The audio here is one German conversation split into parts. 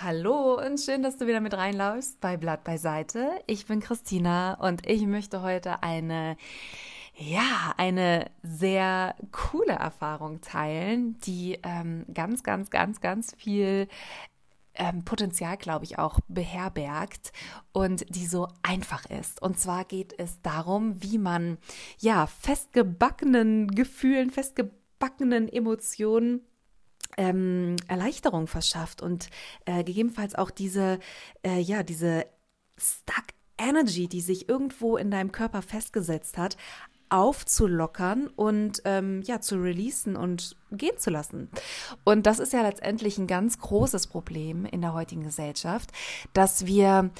Hallo und schön, dass du wieder mit reinlaufst bei Blatt beiseite. Ich bin Christina und ich möchte heute eine, ja, eine sehr coole Erfahrung teilen, die ähm, ganz, ganz, ganz, ganz viel ähm, Potenzial, glaube ich, auch beherbergt und die so einfach ist. Und zwar geht es darum, wie man ja festgebackenen Gefühlen, festgebackenen Emotionen ähm, Erleichterung verschafft und äh, gegebenenfalls auch diese, äh, ja, diese Stuck Energy, die sich irgendwo in deinem Körper festgesetzt hat, aufzulockern und ähm, ja zu releasen und gehen zu lassen. Und das ist ja letztendlich ein ganz großes Problem in der heutigen Gesellschaft, dass wir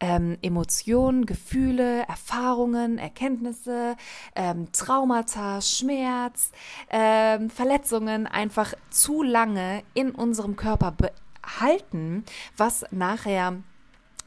ähm, Emotionen, Gefühle, Erfahrungen, Erkenntnisse, ähm, Traumata, Schmerz, ähm, Verletzungen einfach zu lange in unserem Körper behalten, was nachher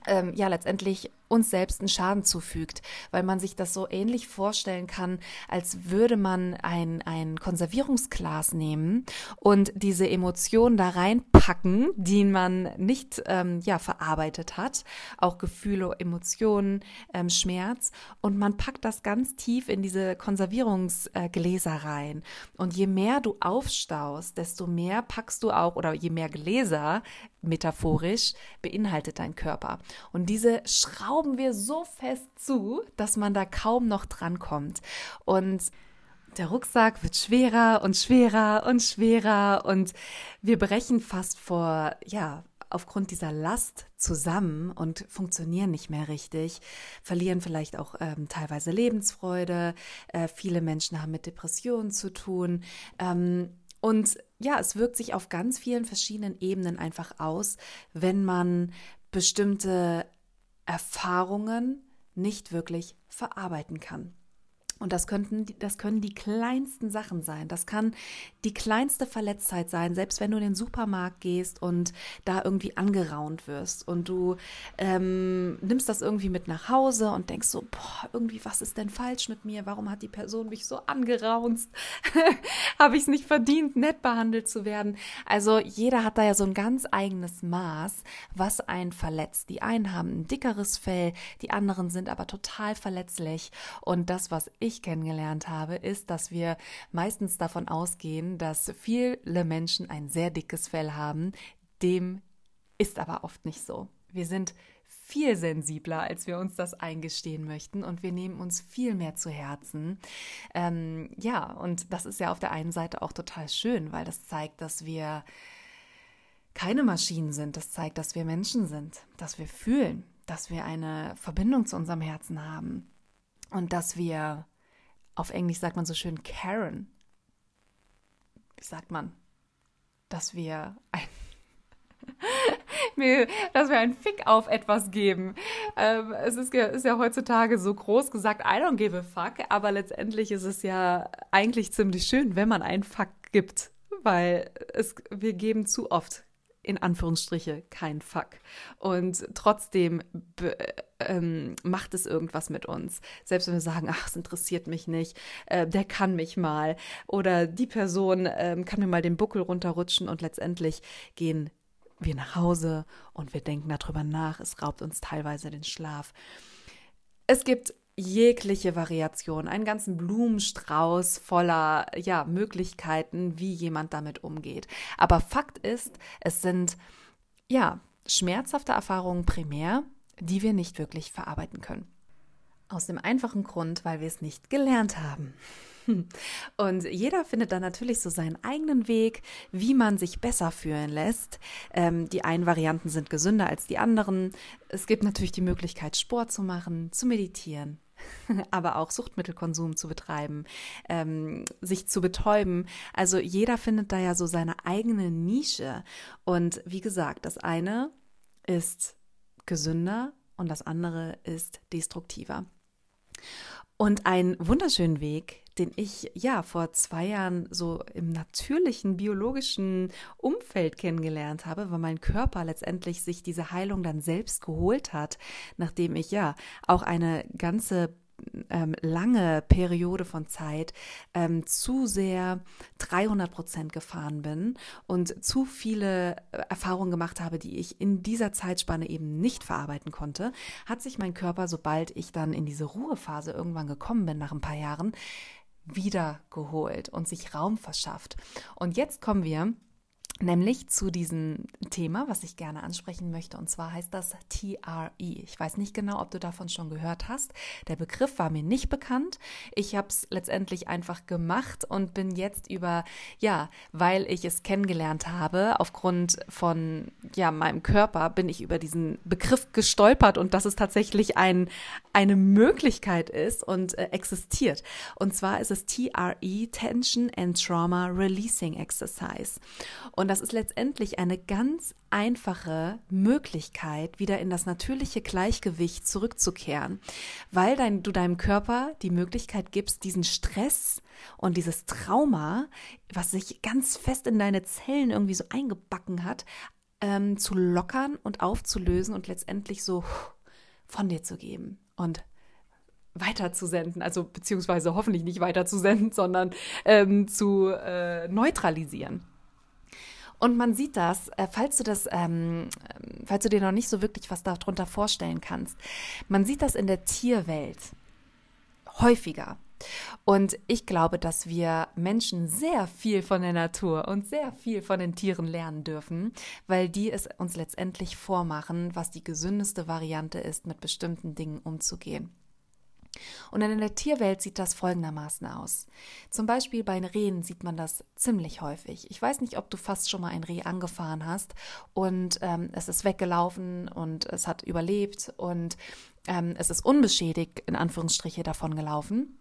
ähm, ja letztendlich uns selbst einen Schaden zufügt, weil man sich das so ähnlich vorstellen kann, als würde man ein, ein Konservierungsglas nehmen und diese Emotionen da reinpacken, die man nicht ähm, ja, verarbeitet hat, auch Gefühle, Emotionen, ähm, Schmerz und man packt das ganz tief in diese Konservierungsgläser rein. Und je mehr du aufstaust, desto mehr packst du auch, oder je mehr Gläser, metaphorisch, beinhaltet dein Körper. Und diese Schrauben schrauben wir so fest zu, dass man da kaum noch drankommt. Und der Rucksack wird schwerer und schwerer und schwerer und wir brechen fast vor, ja, aufgrund dieser Last zusammen und funktionieren nicht mehr richtig, verlieren vielleicht auch ähm, teilweise Lebensfreude. Äh, viele Menschen haben mit Depressionen zu tun. Ähm, und ja, es wirkt sich auf ganz vielen verschiedenen Ebenen einfach aus, wenn man bestimmte Erfahrungen nicht wirklich verarbeiten kann. Und das könnten, das können die kleinsten Sachen sein. Das kann die kleinste Verletztheit sein, selbst wenn du in den Supermarkt gehst und da irgendwie angeraunt wirst und du ähm, nimmst das irgendwie mit nach Hause und denkst so, boah, irgendwie, was ist denn falsch mit mir? Warum hat die Person mich so angeraunzt? Habe ich es nicht verdient, nett behandelt zu werden? Also jeder hat da ja so ein ganz eigenes Maß, was einen verletzt. Die einen haben ein dickeres Fell, die anderen sind aber total verletzlich. Und das, was ich ich kennengelernt habe, ist, dass wir meistens davon ausgehen, dass viele Menschen ein sehr dickes Fell haben. Dem ist aber oft nicht so. Wir sind viel sensibler, als wir uns das eingestehen möchten und wir nehmen uns viel mehr zu Herzen. Ähm, ja, und das ist ja auf der einen Seite auch total schön, weil das zeigt, dass wir keine Maschinen sind. Das zeigt, dass wir Menschen sind, dass wir fühlen, dass wir eine Verbindung zu unserem Herzen haben und dass wir auf Englisch sagt man so schön Karen. Wie sagt man? Dass wir ein dass wir einen Fick auf etwas geben. Ähm, es ist ja, ist ja heutzutage so groß gesagt, I don't give a fuck, aber letztendlich ist es ja eigentlich ziemlich schön, wenn man einen Fuck gibt, weil es, wir geben zu oft in Anführungsstriche kein Fuck. Und trotzdem ähm, macht es irgendwas mit uns. Selbst wenn wir sagen, ach, es interessiert mich nicht, äh, der kann mich mal oder die Person äh, kann mir mal den Buckel runterrutschen und letztendlich gehen wir nach Hause und wir denken darüber nach. Es raubt uns teilweise den Schlaf. Es gibt jegliche Variation, einen ganzen Blumenstrauß voller ja, Möglichkeiten, wie jemand damit umgeht. Aber Fakt ist, es sind ja schmerzhafte Erfahrungen primär, die wir nicht wirklich verarbeiten können. Aus dem einfachen Grund, weil wir es nicht gelernt haben. Und jeder findet dann natürlich so seinen eigenen Weg, wie man sich besser fühlen lässt. Ähm, die einen Varianten sind gesünder als die anderen. Es gibt natürlich die Möglichkeit, Sport zu machen, zu meditieren, aber auch Suchtmittelkonsum zu betreiben, ähm, sich zu betäuben. Also jeder findet da ja so seine eigene Nische. Und wie gesagt, das eine ist gesünder und das andere ist destruktiver. Und einen wunderschönen Weg, den ich ja vor zwei Jahren so im natürlichen biologischen Umfeld kennengelernt habe, weil mein Körper letztendlich sich diese Heilung dann selbst geholt hat, nachdem ich ja auch eine ganze ähm, lange Periode von Zeit ähm, zu sehr 300 Prozent gefahren bin und zu viele äh, Erfahrungen gemacht habe, die ich in dieser Zeitspanne eben nicht verarbeiten konnte, hat sich mein Körper, sobald ich dann in diese Ruhephase irgendwann gekommen bin, nach ein paar Jahren, wiedergeholt und sich Raum verschafft. Und jetzt kommen wir Nämlich zu diesem Thema, was ich gerne ansprechen möchte. Und zwar heißt das TRE. Ich weiß nicht genau, ob du davon schon gehört hast. Der Begriff war mir nicht bekannt. Ich habe es letztendlich einfach gemacht und bin jetzt über, ja, weil ich es kennengelernt habe, aufgrund von, ja, meinem Körper, bin ich über diesen Begriff gestolpert und dass es tatsächlich ein, eine Möglichkeit ist und äh, existiert. Und zwar ist es TRE, Tension and Trauma Releasing Exercise. Und das ist letztendlich eine ganz einfache Möglichkeit, wieder in das natürliche Gleichgewicht zurückzukehren, weil dein, du deinem Körper die Möglichkeit gibst, diesen Stress und dieses Trauma, was sich ganz fest in deine Zellen irgendwie so eingebacken hat, ähm, zu lockern und aufzulösen und letztendlich so von dir zu geben und weiterzusenden, also beziehungsweise hoffentlich nicht weiterzusenden, sondern ähm, zu äh, neutralisieren. Und man sieht das, äh, falls du das, ähm, falls du dir noch nicht so wirklich was darunter vorstellen kannst, man sieht das in der Tierwelt häufiger. Und ich glaube, dass wir Menschen sehr viel von der Natur und sehr viel von den Tieren lernen dürfen, weil die es uns letztendlich vormachen, was die gesündeste Variante ist, mit bestimmten Dingen umzugehen. Und in der Tierwelt sieht das folgendermaßen aus. Zum Beispiel bei Rehen sieht man das ziemlich häufig. Ich weiß nicht, ob du fast schon mal ein Reh angefahren hast und ähm, es ist weggelaufen und es hat überlebt und ähm, es ist unbeschädigt in Anführungsstriche davon gelaufen.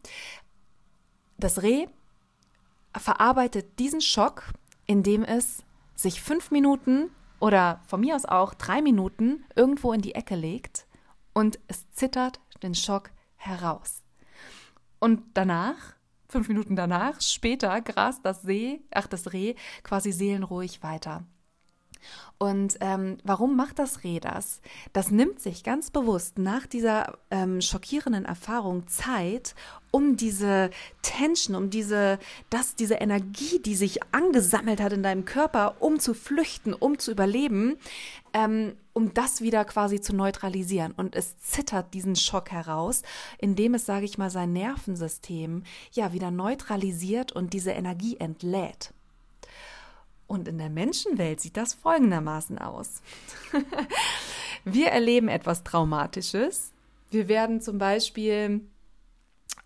Das Reh verarbeitet diesen Schock, indem es sich fünf Minuten oder von mir aus auch drei Minuten irgendwo in die Ecke legt und es zittert den Schock heraus. Und danach, fünf Minuten danach, später grast das See, ach das Reh quasi seelenruhig weiter. Und ähm, warum macht das Reh das? Das nimmt sich ganz bewusst nach dieser ähm, schockierenden Erfahrung Zeit, um diese Tension, um diese, das, diese Energie, die sich angesammelt hat in deinem Körper, um zu flüchten, um zu überleben, ähm, um das wieder quasi zu neutralisieren. Und es zittert diesen Schock heraus, indem es, sage ich mal, sein Nervensystem ja wieder neutralisiert und diese Energie entlädt. Und in der Menschenwelt sieht das folgendermaßen aus. wir erleben etwas Traumatisches. Wir werden zum Beispiel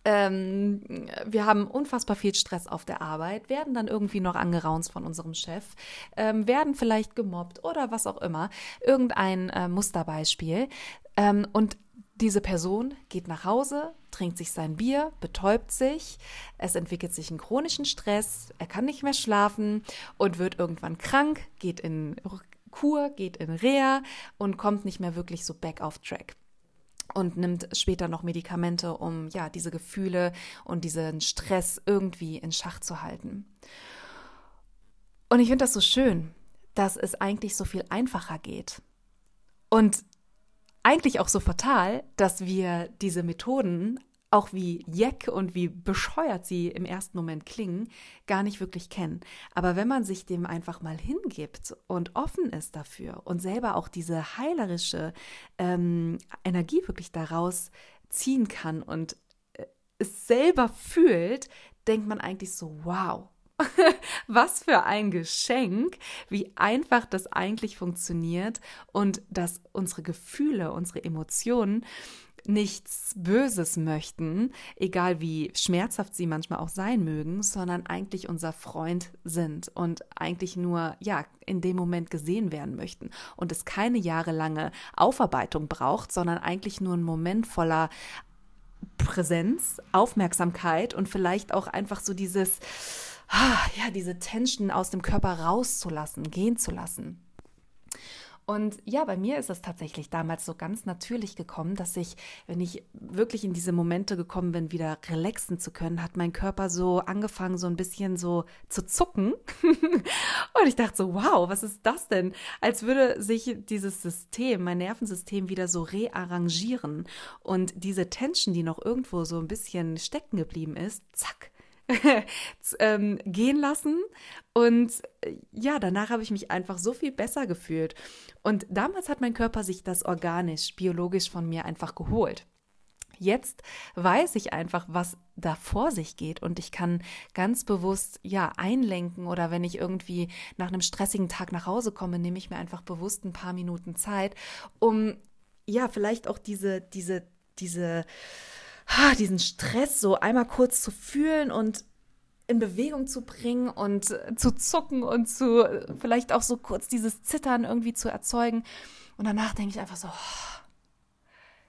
ähm, wir haben unfassbar viel Stress auf der Arbeit, werden dann irgendwie noch angeraunzt von unserem Chef, ähm, werden vielleicht gemobbt oder was auch immer. Irgendein äh, Musterbeispiel. Ähm, und diese Person geht nach Hause, trinkt sich sein Bier, betäubt sich, es entwickelt sich einen chronischen Stress, er kann nicht mehr schlafen und wird irgendwann krank, geht in Kur, geht in Reha und kommt nicht mehr wirklich so back auf track und nimmt später noch Medikamente, um ja diese Gefühle und diesen Stress irgendwie in Schach zu halten. Und ich finde das so schön, dass es eigentlich so viel einfacher geht. Und eigentlich auch so fatal, dass wir diese Methoden, auch wie jeck und wie bescheuert sie im ersten Moment klingen, gar nicht wirklich kennen. Aber wenn man sich dem einfach mal hingibt und offen ist dafür und selber auch diese heilerische ähm, Energie wirklich daraus ziehen kann und äh, es selber fühlt, denkt man eigentlich so, wow, Was für ein Geschenk, wie einfach das eigentlich funktioniert und dass unsere Gefühle, unsere Emotionen nichts Böses möchten, egal wie schmerzhaft sie manchmal auch sein mögen, sondern eigentlich unser Freund sind und eigentlich nur, ja, in dem Moment gesehen werden möchten und es keine jahrelange Aufarbeitung braucht, sondern eigentlich nur ein Moment voller Präsenz, Aufmerksamkeit und vielleicht auch einfach so dieses, ja, diese Tension aus dem Körper rauszulassen, gehen zu lassen. Und ja, bei mir ist es tatsächlich damals so ganz natürlich gekommen, dass ich, wenn ich wirklich in diese Momente gekommen bin, wieder relaxen zu können, hat mein Körper so angefangen, so ein bisschen so zu zucken. und ich dachte so, wow, was ist das denn? Als würde sich dieses System, mein Nervensystem wieder so rearrangieren und diese Tension, die noch irgendwo so ein bisschen stecken geblieben ist, zack, ähm, gehen lassen. Und äh, ja, danach habe ich mich einfach so viel besser gefühlt. Und damals hat mein Körper sich das organisch, biologisch von mir einfach geholt. Jetzt weiß ich einfach, was da vor sich geht und ich kann ganz bewusst ja einlenken oder wenn ich irgendwie nach einem stressigen Tag nach Hause komme, nehme ich mir einfach bewusst ein paar Minuten Zeit, um ja vielleicht auch diese diese diese diesen Stress so einmal kurz zu fühlen und in Bewegung zu bringen und zu zucken und zu vielleicht auch so kurz dieses Zittern irgendwie zu erzeugen. Und danach denke ich einfach so,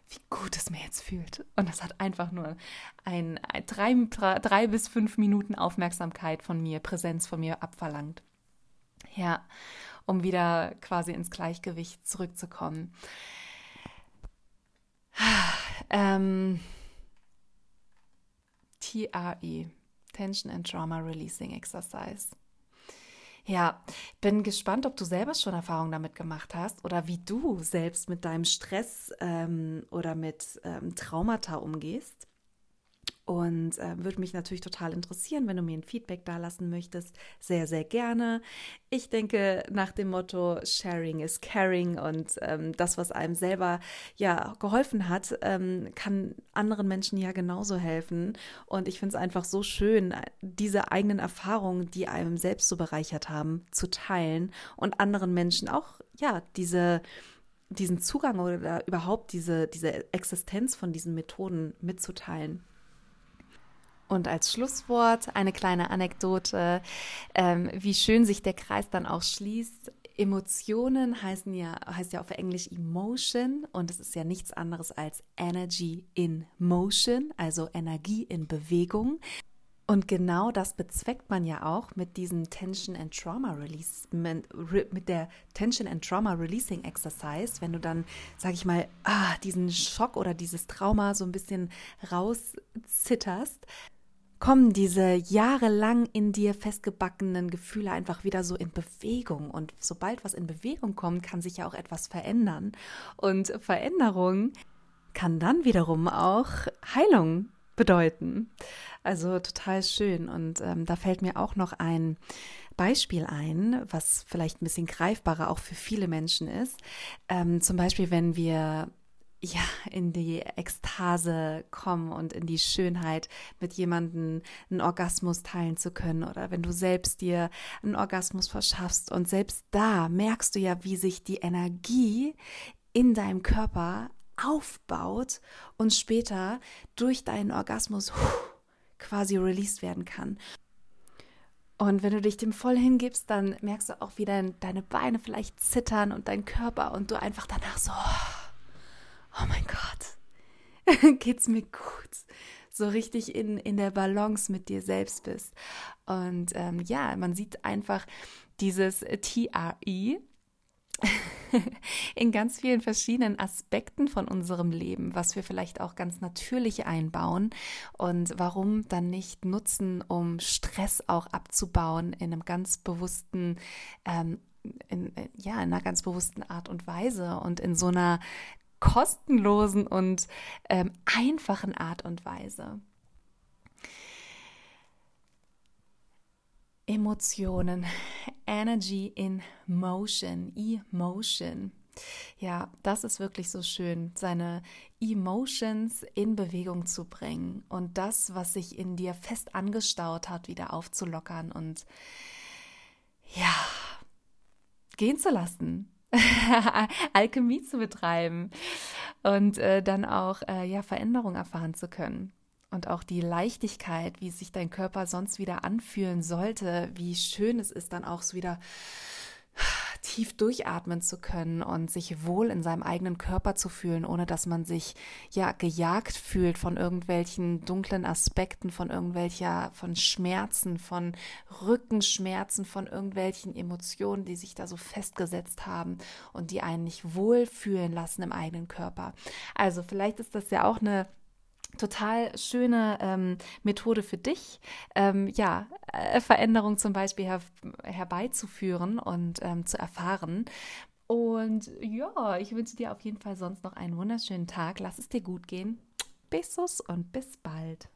wie gut es mir jetzt fühlt. Und das hat einfach nur ein, ein drei, drei bis fünf Minuten Aufmerksamkeit von mir, Präsenz von mir abverlangt. Ja, um wieder quasi ins Gleichgewicht zurückzukommen. Ähm, TRE, Tension and Trauma Releasing Exercise. Ja, bin gespannt, ob du selber schon Erfahrungen damit gemacht hast oder wie du selbst mit deinem Stress ähm, oder mit ähm, Traumata umgehst. Und äh, würde mich natürlich total interessieren, wenn du mir ein Feedback da lassen möchtest. Sehr, sehr gerne. Ich denke nach dem Motto Sharing is Caring und ähm, das, was einem selber ja geholfen hat, ähm, kann anderen Menschen ja genauso helfen. Und ich finde es einfach so schön, diese eigenen Erfahrungen, die einem selbst so bereichert haben, zu teilen und anderen Menschen auch ja diese diesen Zugang oder überhaupt diese, diese Existenz von diesen Methoden mitzuteilen. Und als Schlusswort eine kleine Anekdote, ähm, wie schön sich der Kreis dann auch schließt. Emotionen heißen ja, heißt ja auf Englisch Emotion und es ist ja nichts anderes als Energy in Motion, also Energie in Bewegung. Und genau das bezweckt man ja auch mit diesem Tension and Trauma Release, mit der Tension and Trauma Releasing Exercise, wenn du dann, sag ich mal, ah, diesen Schock oder dieses Trauma so ein bisschen rauszitterst, kommen diese jahrelang in dir festgebackenen Gefühle einfach wieder so in Bewegung. Und sobald was in Bewegung kommt, kann sich ja auch etwas verändern. Und Veränderung kann dann wiederum auch Heilung bedeuten. Also total schön. Und ähm, da fällt mir auch noch ein Beispiel ein, was vielleicht ein bisschen greifbarer auch für viele Menschen ist. Ähm, zum Beispiel, wenn wir ja, in die Ekstase kommen und in die Schönheit, mit jemandem einen Orgasmus teilen zu können oder wenn du selbst dir einen Orgasmus verschaffst und selbst da merkst du ja, wie sich die Energie in deinem Körper aufbaut und später durch deinen Orgasmus quasi released werden kann. Und wenn du dich dem voll hingibst, dann merkst du auch, wie dein, deine Beine vielleicht zittern und dein Körper und du einfach danach so oh mein Gott, geht's mir gut. So richtig in, in der Balance mit dir selbst bist. Und ähm, ja, man sieht einfach dieses TRE, in ganz vielen verschiedenen Aspekten von unserem Leben, was wir vielleicht auch ganz natürlich einbauen und warum dann nicht nutzen, um Stress auch abzubauen in einem ganz bewussten ähm, in, ja, in einer ganz bewussten Art und Weise und in so einer kostenlosen und ähm, einfachen Art und Weise. Emotionen, Energy in Motion, Emotion. Ja, das ist wirklich so schön, seine Emotions in Bewegung zu bringen und das, was sich in dir fest angestaut hat, wieder aufzulockern und ja, gehen zu lassen. Alchemie zu betreiben und äh, dann auch äh, ja Veränderung erfahren zu können. Und auch die Leichtigkeit, wie sich dein Körper sonst wieder anfühlen sollte, wie schön es ist, dann auch so wieder tief durchatmen zu können und sich wohl in seinem eigenen Körper zu fühlen, ohne dass man sich ja gejagt fühlt von irgendwelchen dunklen Aspekten, von irgendwelcher, von Schmerzen, von Rückenschmerzen, von irgendwelchen Emotionen, die sich da so festgesetzt haben und die einen nicht wohlfühlen lassen im eigenen Körper. Also vielleicht ist das ja auch eine total schöne ähm, Methode für dich, ähm, ja, äh, Veränderung zum Beispiel her herbeizuführen und ähm, zu erfahren. Und ja, ich wünsche dir auf jeden Fall sonst noch einen wunderschönen Tag. Lass es dir gut gehen. Besos und bis bald.